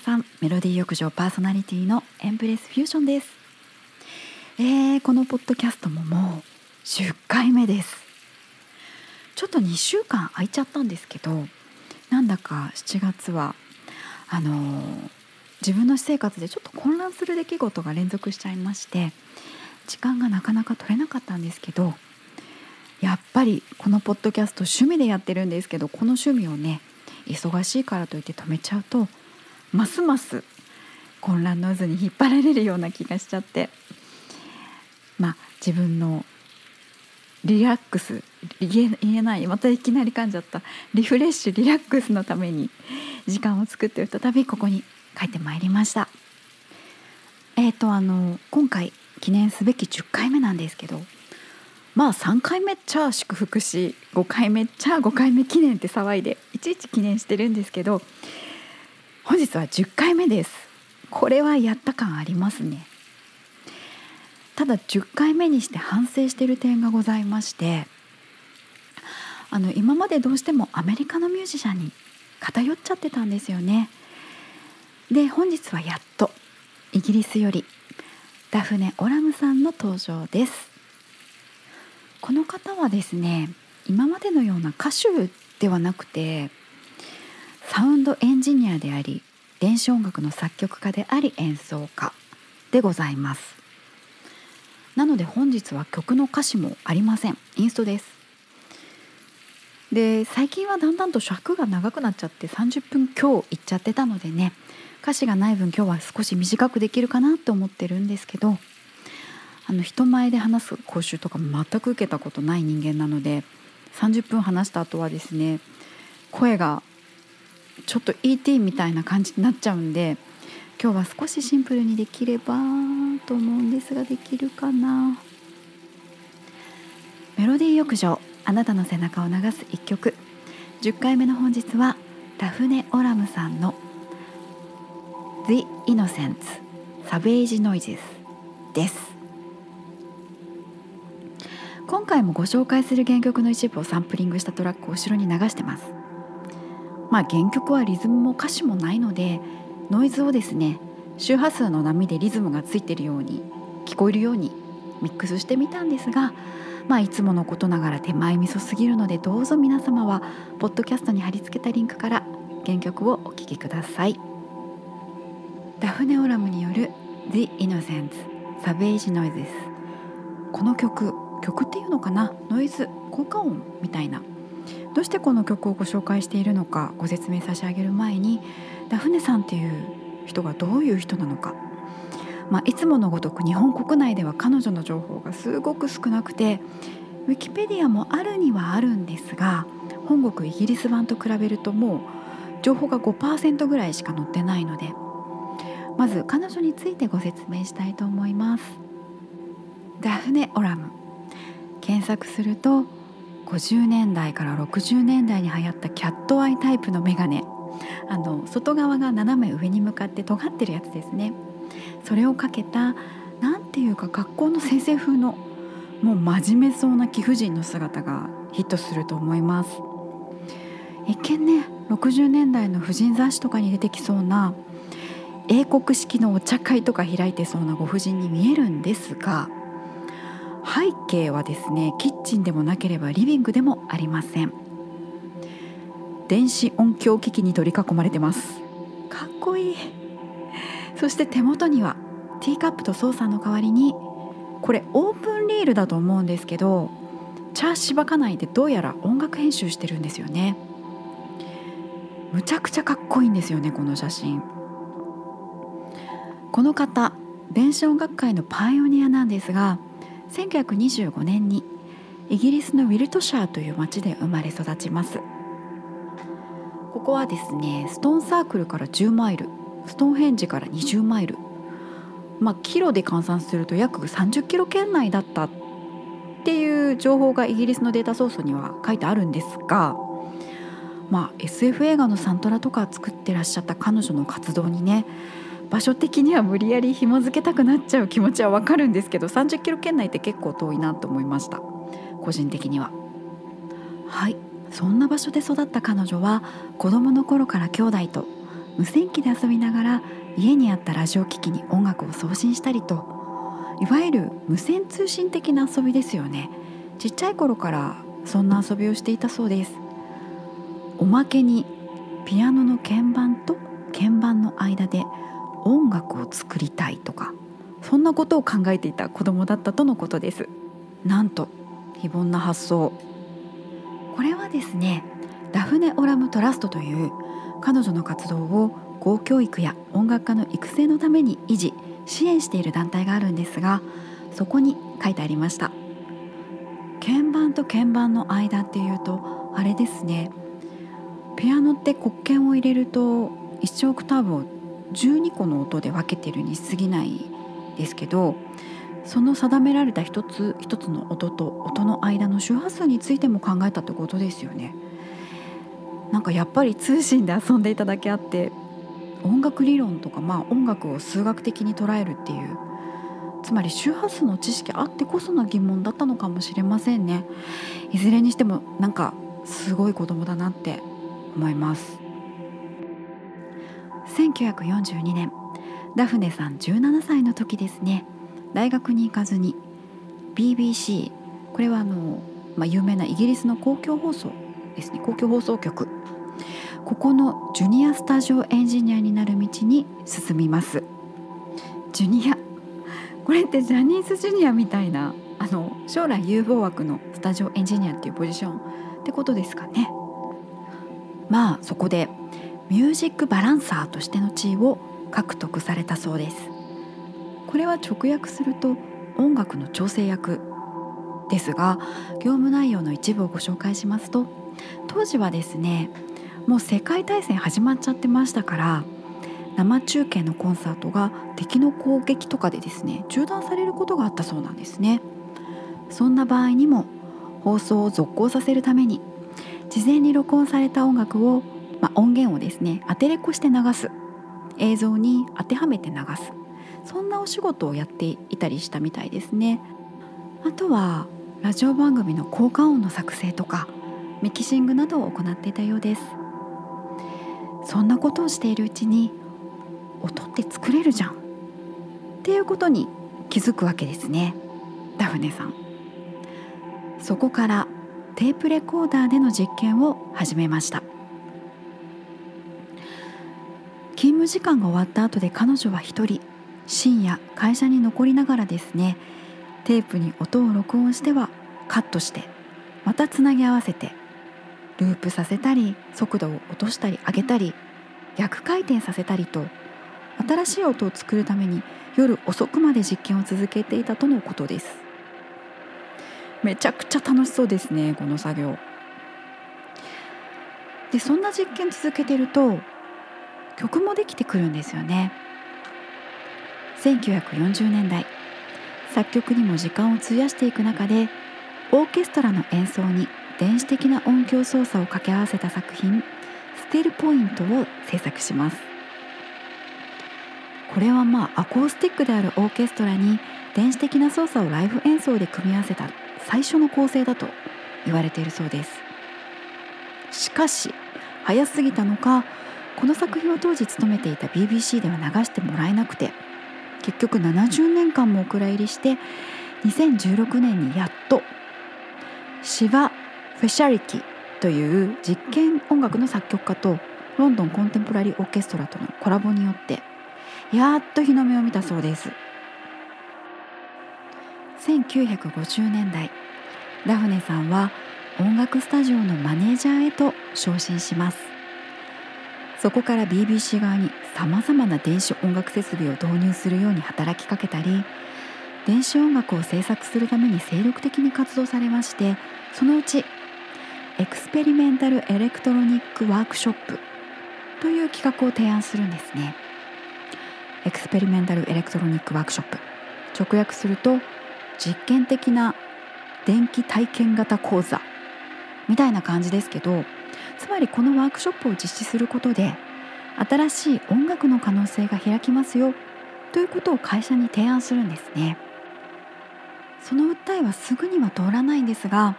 さんメロディー浴場パーソナリティのエンプレスフュージョンです。えー、このポッドキャストももう10回目です。ちょっと2週間空いちゃったんですけどなんだか7月はあのー、自分の私生活でちょっと混乱する出来事が連続しちゃいまして時間がなかなか取れなかったんですけどやっぱりこのポッドキャスト趣味でやってるんですけどこの趣味をね忙しいからといって止めちゃうとますます混乱の渦に引っ張られるような気がしちゃってまあ自分のリラックス言えないまたいきなり噛んじゃったリフレッシュリラックスのために時間を作って再びここに帰ってまいりました。えーとあの今回記念すべき10回目なんですけどまあ3回目っちゃ祝福し5回目っちゃ5回目記念って騒いでいちいち記念してるんですけど本日は10回目です。これはやった感ありますね。ただ10回目にして反省している点がございましてあの今までどうしてもアメリカのミュージシャンに偏っちゃってたんですよね。で本日はやっとイギリスよりダフネ・オラムさんの登場です。この方はですね今までのような歌手ではなくてサウンドエンジニアであり電子音楽の作曲家であり演奏家でございます。なので本日は曲の歌詞もありません。インストです。で最近はだんだんと尺が長くなっちゃって30分今日いっちゃってたのでね歌詞がない分今日は少し短くできるかなと思ってるんですけどあの人前で話す講習とか全く受けたことない人間なので30分話した後はですね声がちょっと ET みたいな感じになっちゃうんで今日は少しシンプルにできればと思うんですができるかな？メロディー浴場あなたの背中を流す一曲。10回目の本日はダフネ・オラムさんの「The Innocents Savage Noises です。今回もご紹介する原曲の一部をサンプリングしたトラックを後ろに流してます。まあ原曲はリズムも歌詞もないのでノイズをですね周波数の波でリズムがついているように聞こえるようにミックスしてみたんですがまあいつものことながら手前味噌すぎるのでどうぞ皆様はポッドキャストに貼り付けたリンクから原曲をお聴きください。ダフネオラムによる The Innocents Savage Noises この曲曲っていうのかな？ノイズ効果音みたいな。どうしてこの曲をご紹介しているのかご説明差し上げる前にダフネさんっていう人がどういう人なのか、まあ、いつものごとく日本国内では彼女の情報がすごく少なくてウィキペディアもあるにはあるんですが本国イギリス版と比べるともう情報が5%ぐらいしか載ってないのでまず彼女についてご説明したいと思います。ダフネ・オラム。検索すると50年代から60年代に流行ったキャットアイタイプのメガネ。あの外側が斜め上に向かって尖ってるやつですね。それをかけた何ていうか学校の先生風のもう真面目そうな貴婦人の姿がヒットすると思います。一見ね60年代の婦人雑誌とかに出てきそうな英国式のお茶会とか開いてそうなご婦人に見えるんですが背景はですねキッチンでもなければリビングでもありません。電子音響機器に取り囲まれてます。かっこいい。そして手元にはティーカップとソーサーの代わりにこれオープンリールだと思うんですけど茶しばかないでどうやら音楽編集してるんですよね。むちゃくちゃかっこいいんですよねこの写真。この方電子音楽界のパイオニアなんですが1925年にイギリスのウィルトシャーという町で生まれ育ちます。ここはですねストーンサークルから10マイルストーンヘンジから20マイル。まあキロで換算すると約30キロ圏内だったっていう情報がイギリスのデータソースには書いてあるんですがまあ SF 映画のサントラとか作ってらっしゃった彼女の活動にね場所的には無理やり紐付けたくなっちゃう気持ちはわかるんですけど30キロ圏内って結構遠いなと思いました。個人的には。はい。そんな場所で育った彼女は子供の頃から兄弟と無線機で遊びながら家にあったラジオ機器に音楽を送信したりといわゆる無線通信的な遊びですよね。ちっちゃい頃からそんな遊びをしていたそうです。おまけにピアノの鍵盤と鍵盤の間で音楽を作りたいとかそんなことを考えていた子供だったとのことです。なんと非凡な発想。これはですねダフネ・オラム・トラストという彼女の活動を公教育や音楽家の育成のために維持支援している団体があるんですがそこに書いてありました。鍵盤と鍵盤の間っていうとあれですね。ピアノって黒鍵を入れると1オクターブを12個の音で分けてるに過ぎないですけどその定められた一つ一つの音と音の間の周波数についても考えたってことですよね。なんかやっぱり通信で遊んでいただけあって音楽理論とかまあ音楽を数学的に捉えるっていうつまり周波数の知識あってこその疑問だったのかもしれませんねいずれにしてもなんかすごい子供だなって思います1942年。ダフネさん17歳の時ですね。大学に行かずに。BBC これはあの、まあ、有名なイギリスの公共放送ですね。公共放送局。ここのジュニアスタジオエンジニアになる道に進みます。ジュニア。これってジャニーズジュニアみたいなあの将来有望枠のスタジオエンジニアっていうポジションってことですかね。まあそこでミュージックバランサーとしての地位を獲得されたそうです。これは直訳すると音楽の調整役ですが業務内容の一部をご紹介しますと当時はですねもう世界大戦始まっちゃってましたから生中継のコンサートが敵の攻撃とかでですね中断されることがあったそうなんですね。そんな場合にも放送を続行させるために事前に録音された音楽を、まあ、音源をですね当てれこして流す。映像に当てはめて流す。そんなお仕事をやっていたりしたみたいですね。あとはラジオ番組の効果音の作成とかミキシングなどを行っていたようです。そんなことをしているうちに音って作れるじゃん。っていうことに気づくわけですね。ダフネさん。そこからテープレコーダーでの実験を始めました。務時間が終わった後で彼女は一人深夜会社に残りながらですねテープに音を録音してはカットしてまたつなぎ合わせてループさせたり速度を落としたり上げたり逆回転させたりと新しい音を作るために夜遅くまで実験を続けていたとのことです。めちゃくちゃ楽しそうですねこの作業。でそんな実験続けてると曲もできてくるんですよね。1940年代作曲にも時間を費やしていく中でオーケストラの演奏に電子的な音響操作を掛け合わせた作品「ステルポイント」を制作します。これはまあアコースティックであるオーケストラに電子的な操作をライブ演奏で組み合わせた最初の構成だと言われているそうです。しかし早すぎたのかこの作品を当時勤めていた BBC では流してもらえなくて結局70年間もお蔵入りして2016年にやっとシヴァ・フェシャリティという実験音楽の作曲家とロンドンコンテンポラリーオーケストラとのコラボによってやっと日の目を見たそうです。1950年代ダフネさんは音楽スタジオのマネージャーへと昇進します。そこから BBC 側にさまざまな電子音楽設備を導入するように働きかけたり電子音楽を制作するために精力的に活動されましてそのうちエクスペリメンタル・エレクトロニック・ワークショップという企画を提案するんですね。エクスペリメンタル・エレクトロニック・ワークショップ。直訳すると実験的な電気体験型講座みたいな感じですけどつまりこのワークショップを実施することで新しい音楽の可能性が開きますよということを会社に提案するんですね。その訴えはすぐには通らないんですが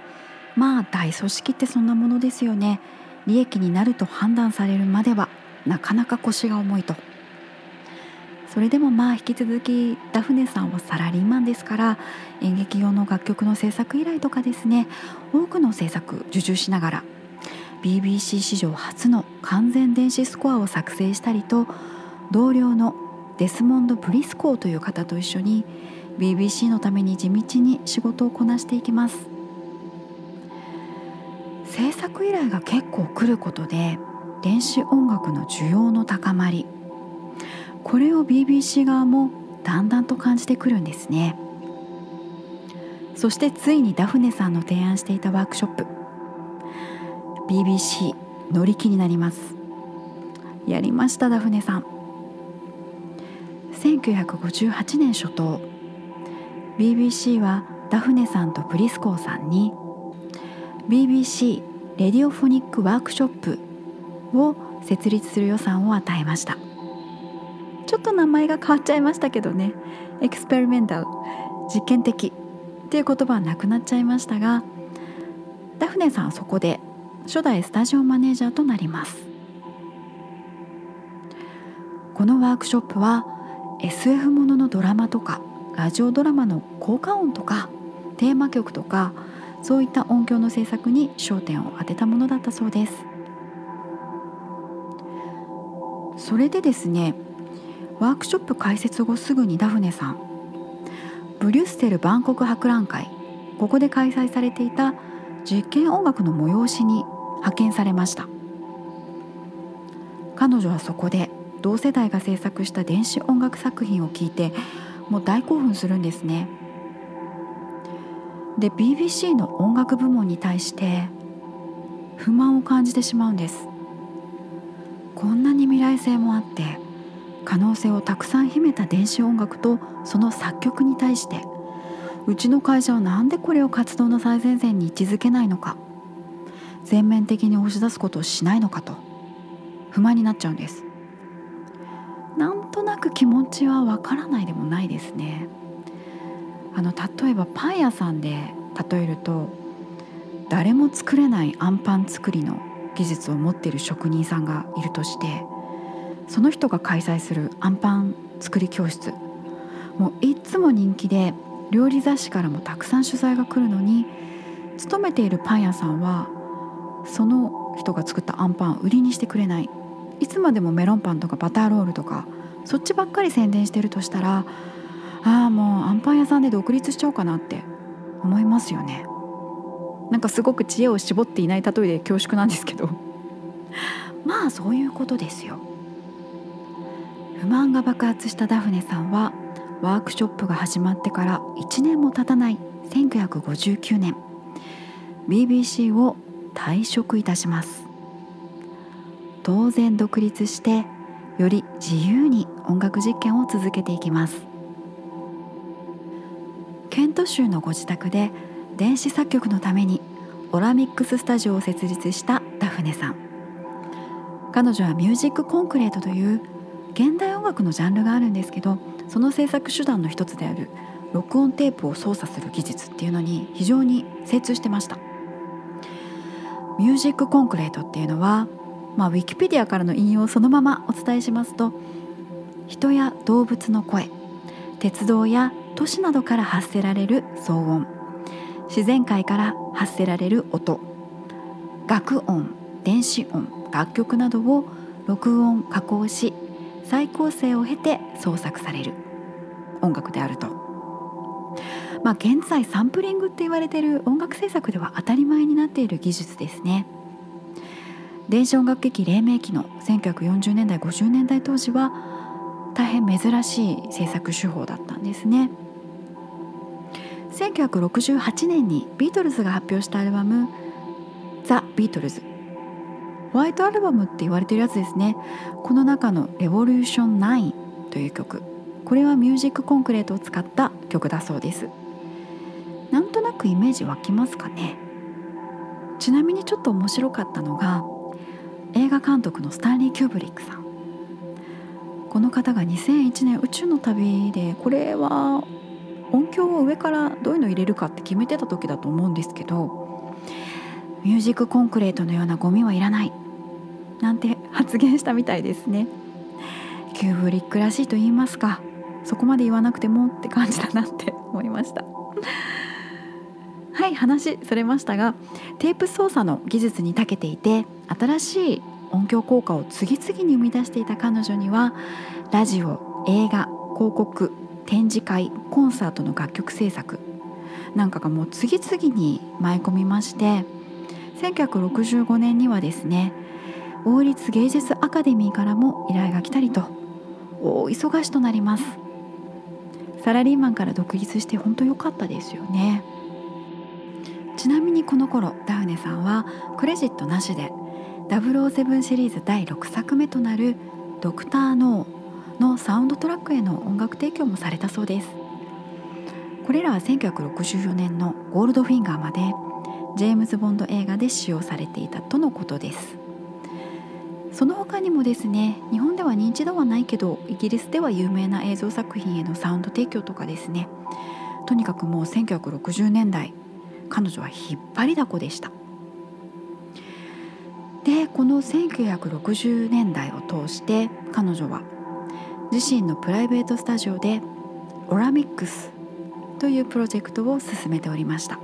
まあ大組織ってそんなものですよね。利益になると判断されるまではなかなか腰が重いと。それでもまあ引き続きダフネさんはサラリーマンですから演劇用の楽曲の制作依頼とかですね多くの制作受注しながら BBC 史上初の完全電子スコアを作成したりと同僚のデスモンド・ブリスコーという方と一緒に BBC のために地道に仕事をこなしていきます。制作依頼が結構来ることで電子音楽の需要の高まりこれを BBC 側もだんだんと感じてくるんですね。そしてついにダフネさんの提案していたワークショップ BBC 乗り気になります。やりましたダフネさん。1958年初頭。BBC はダフネさんとブリスコーさんに。BBC レディオフォニックワークショップを設立する予算を与えました。ちょっと名前が変わっちゃいましたけどね。 Experimental 実験的っていう言葉はなくなっちゃいましたがダフネさんはそこで初代スタジオマネージャーとなります。このワークショップは SF もののドラマとかラジオドラマの効果音とかテーマ曲とかそういった音響の制作に焦点を当てたものだったそうです。それでですねワークショップ開設後すぐにダフネさんブリュッセル万国博覧会ここで開催されていた実験音楽の催しに派遣されました。彼女はそこで同世代が制作した電子音楽作品を聴いてもう大興奮するんですね。で BBC の音楽部門に対して不満を感じてしまうんです。こんなに未来性もあって可能性をたくさん秘めた電子音楽とその作曲に対してうちの会社は何でこれを活動の最前線に位置づけないのか。全面的に押し出すことをしないのかと不満になっちゃうんです。なんとなく気持ちはわからないでもないですね。あの例えばパン屋さんで例えると誰も作れないあんパン作りの技術を持っている職人さんがいるとしてその人が開催するあんパン作り教室もういつも人気で料理雑誌からもたくさん取材が来るのに勤めているパン屋さんはその人が作ったあんパン売りにしてくれない。いつまでもメロンパンとかバターロールとかそっちばっかり宣伝してるとしたらああもうあんパン屋さんで独立しちゃおうかなって思いますよね。なんかすごく知恵を絞っていない例えで恐縮なんですけど。まあそういうことですよ。不満が爆発したダフネさんはワークショップが始まってから1年も経たない。1959年。BBC を退職いたします。当然独立してより自由に音楽実験を続けていきます。ケント州のご自宅で電子作曲のためにオラミックススタジオを設立したダフネさん。彼女はミュージックコンクレートという現代音楽のジャンルがあるんですけどその制作手段の一つである録音テープを操作する技術っていうのに非常に精通してました。ミュージックコンクレートっていうのは、まあ、ウィキペディアからの引用をそのままお伝えしますと人や動物の声鉄道や都市などから発せられる騒音自然界から発せられる音楽音電子音楽曲などを録音加工し再構成を経て創作される音楽であると。まあ、現在サンプリングって言われてる音楽制作では当たり前になっている技術ですね。電子音楽劇黎明期の1940年代50年代当時は大変珍しい制作手法だったんですね。1968年にビートルズが発表したアルバム「ザ・ビートルズ」ホワイトアルバムって言われてるやつですねこの中の「レボリューション9」という曲これはミュージックコンクレートを使った曲だそうです。イメージ湧きますかね。ちなみにちょっと面白かったのが映画監督のスタンリー・キューブリックさん。この方が2001年宇宙の旅でこれは音響を上からどういうの入れるかって決めてた時だと思うんですけどミュージックコンクレートのようなゴミはいらないなんて発実現したみたいですね。キューブリックらしいと言いますかそこまで言わなくてもって感じだなって思いました。はい話それましたがテープ操作の技術に長けていて新しい音響効果を次々に生み出していた彼女にはラジオ映画広告展示会コンサートの楽曲制作なんかがもう次々に舞い込みまして1965年にはですね王立芸術アカデミーからも依頼が来たりと大忙しとなります。サラリーマンから独立して本当良かったですよね。にこの頃ダフネさんはクレジットなしで007シリーズ第6作目となる「ドクター・ノー」のサウンドトラックへの音楽提供もされたそうです。これらは1964年の「ゴールドフィンガー」までジェームズ・ボンド映画で使用されていたとのことです。その他にもですね日本では認知度はないけどイギリスでは有名な映像作品へのサウンド提供とかですね。とにかくもう1960年代彼女は引っ張りだこでした。でこの1960年代を通して彼女は自身のプライベートスタジオでオラミックスというプロジェクトを進めておりました。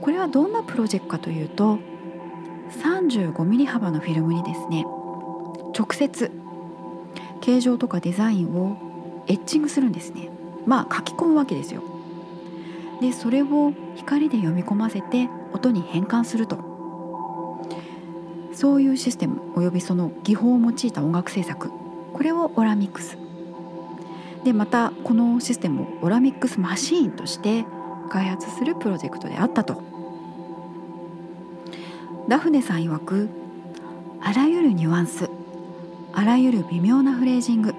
これはどんなプロジェクトかというと 35mm 幅のフィルムにですね直接形状とかデザインをエッチングするんですね。まあ書き込むわけですよ。でそれを光で読み込ませて音に変換すると。そういうシステムおよびその技法を用いた音楽制作。これをオラミックス。でまたこのシステムをオラミックスマシーンとして開発するプロジェクトであったと。ダフネさん曰くあらゆるニュアンスあらゆる微妙なフレージング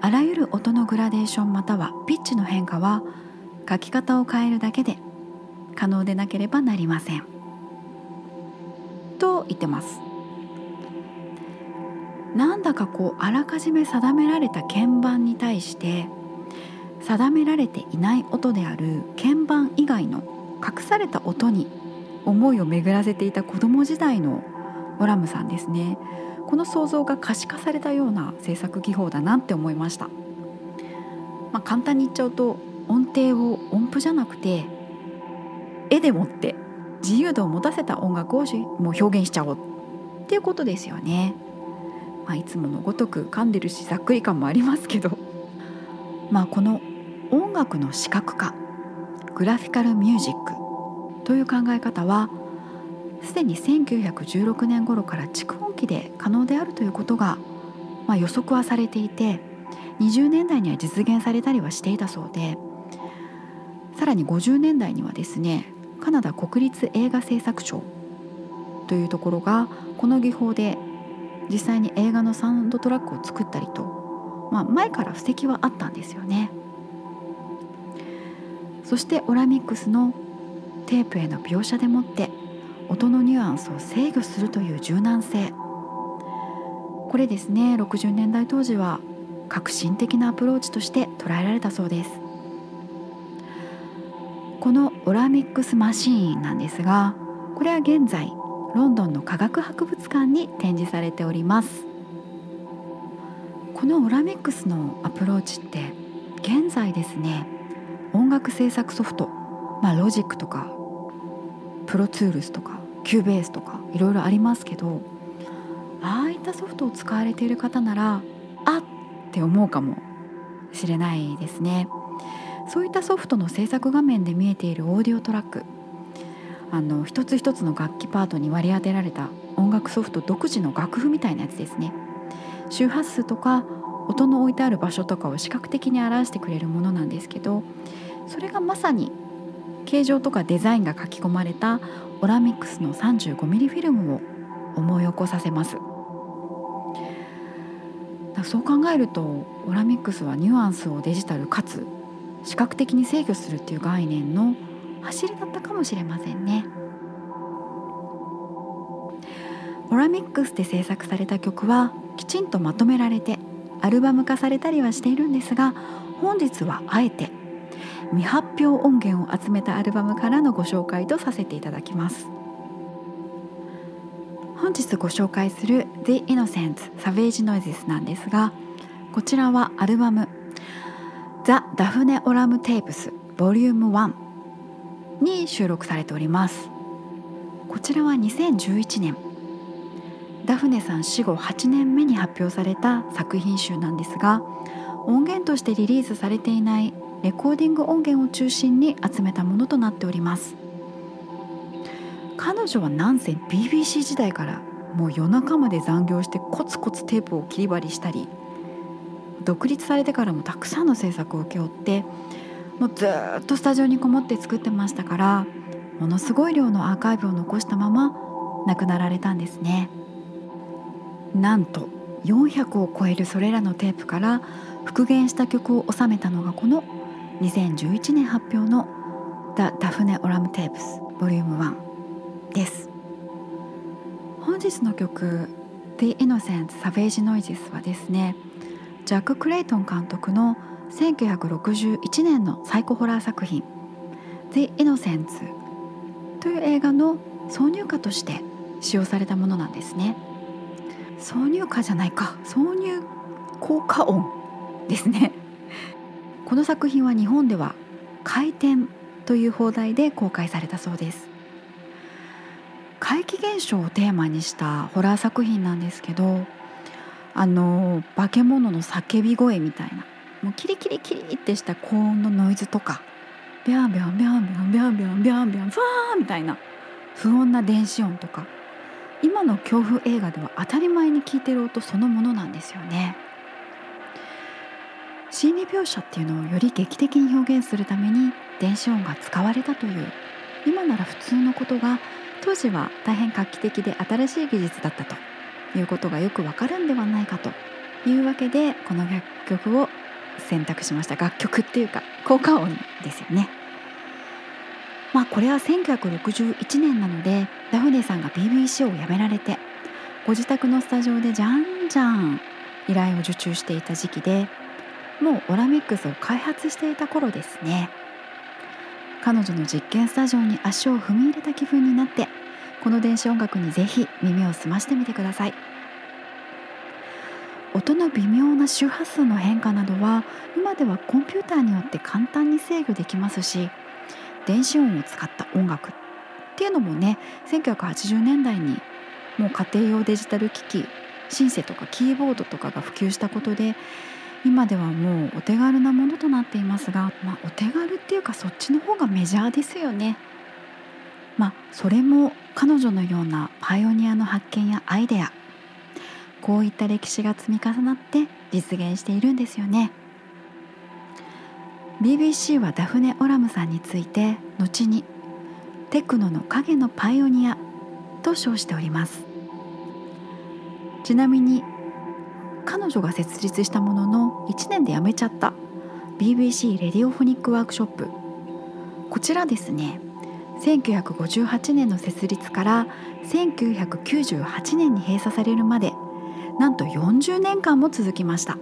あらゆる音のグラデーションまたはピッチの変化は書き方を変えるだけで可能でなければなりません。と言ってます。なんだかこうあらかじめ定められた鍵盤に対して定められていない音である鍵盤以外の隠された音に思いを巡らせていた子供時代のオラムさんですね。この想像が可視化されたような制作技法だなって思いました、まあ、簡単に言っちゃうと音程を音符じゃなくて絵でもって自由度を持たせた音楽をもう表現しちゃおうっていうことですよね。まあ、いつものごとく噛んでるしざっくり感もありますけど、まあ、この音楽の視覚化グラフィカルミュージックという考え方はすでに1916年頃から蓄音機で可能であるということが、まあ、予測はされていて20年代には実現されたりはしていたそうでさらに50年代にはですねカナダ国立映画製作庁というところがこの技法で実際に映画のサウンドトラックを作ったりと、まあ、前から布石はあったんですよね。そしてオラミックスのテープへの描写でもって音のニュアンスを制御するという柔軟性これですね60年代当時は革新的なアプローチとして捉えられたそうですこのオラミックスマシーンなんですがこれは現在ロンドンの科学博物館に展示されております。このオラミックスのアプローチって現在ですね音楽制作ソフト、まあ、ロジックとかプロツールスとかキューベースとかいろいろありますけどああいったソフトを使われている方ならあって思うかもしれないですね。そういったソフトの制作画面で見えているオーディオトラック。あの一つ一つの楽器パートに割り当てられた音楽ソフト独自の楽譜みたいなやつですね。周波数とか音の置いてある場所とかを視覚的に表してくれるものなんですけどそれがまさに形状とかデザインが書き込まれたオラミックスの 35mm フィルムを思い起こさせます。そう考えるとオラミックスはニュアンスをデジタルかつ視覚的に制御するっていう概念の走りだったかもしれませんね。オラミックスで制作された曲はきちんとまとめられてアルバム化されたりはしているんですが本日はあえて未発表音源を集めたアルバムからのご紹介とさせていただきます。本日ご紹介する The Innocent Savage Noises なんですがこちらはアルバム The Daphne Oram Tapes Vol. 1に収録されておりますこちらは2011年ダフネさん死後8年目に発表された作品集なんですが音源としてリリースされていないレコーディング音源を中心に集めたものとなっております彼女はなんせ BBC 時代からもう夜中まで残業してコツコツテープを切り張りしたり独立されてからもたくさんの制作を請け負ってもうずっとスタジオにこもって作ってましたからものすごい量のアーカイブを残したまま亡くなられたんですね。なんと400を超えるそれらのテープから復元した曲を収めたのがこの2011年発表の「The Daphne Oram Tapes Vol.1」です。本日の曲「The Innocent Savage Noises」はですねジャック・クレイトン監督の1961年のサイコホラー作品「The Innocents」という映画の挿入歌として使用されたものなんですね。挿入歌じゃないか。挿入効果音ですね。この作品は日本では「回転」という放題で公開されたそうです。怪奇現象をテーマにしたホラー作品なんですけどあの化け物の叫び声みたいな。もうキリキリキリってした高音のノイズとか。ビャンビャンビャンビャンビャンビャンビャンビャンファーみたいな不穏な電子音とか。今の恐怖映画では当たり前に聞いてる音そのものなんですよね。心理描写っていうのをより劇的に表現するために電子音が使われたという今なら普通のことが当時は大変画期的で新しい技術だったと。いうことがよくわかるんではないかというわけでこの楽曲を選択しました楽曲っていうか効果音ですよね。まあこれは1961年なのでダフネさんが BBC を辞められてご自宅のスタジオでじゃんじゃん依頼を受注していた時期でもうオラミックスを開発していた頃ですね。彼女の実験スタジオに足を踏み入れた気分になってこの電子音楽にぜひ耳を澄ましてみてください音の微妙な周波数の変化などは今ではコンピューターによって簡単に制御できますし電子音を使った音楽っていうのもね1980年代にもう家庭用デジタル機器シンセとかキーボードとかが普及したことで今ではもうお手軽なものとなっていますが、まあ、お手軽っていうかそっちの方がメジャーですよね。まあそれも彼女のようなパイオニアの発見やアイデア。こういった歴史が積み重なって実現しているんですよね。BBC はダフネ・オラムさんについて後にテクノの影のパイオニアと称しております。ちなみに彼女が設立したものの1年で辞めちゃった BBC レディオフォニックワークショップ。こちらですね。1958年の設立から1998年に閉鎖されるまでなんと40年間も続きました。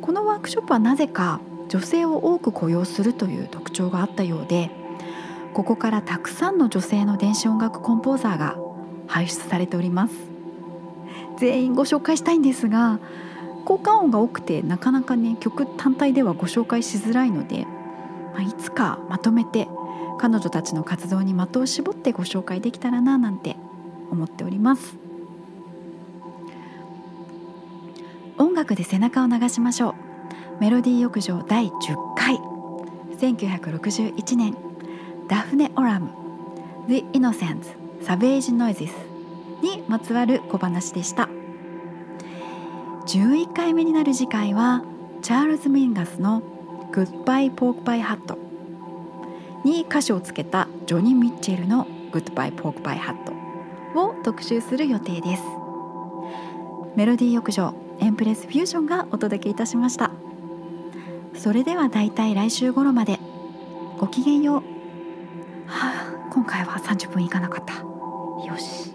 このワークショップはなぜか女性を多く雇用するという特徴があったようでここからたくさんの女性の電子音楽コンポーザーが輩出されております。全員ご紹介したいんですが効果音が多くてなかなかね曲単体ではご紹介しづらいので、まあ、いつかまとめて彼女たちの活動に的を絞ってご紹介できたらななんて思っております。音楽で背中を流しましょう。メロディー浴場第10回。1961年。ダフネ・オラム。The Innocents Savage Noises にまつわる小話でした。11回目になる次回はチャールズ・ミンガスの Goodbye Pork Pie Hat に歌詞をつけたジョニー・ミッチェルの Goodbye Pork Pie Hat を特集する予定です。メロディー浴場エンプレスフュージョンがお届けいたしました。それではだいたい来週頃までごきげんよう。はあ今回は30分いかなかった。よし。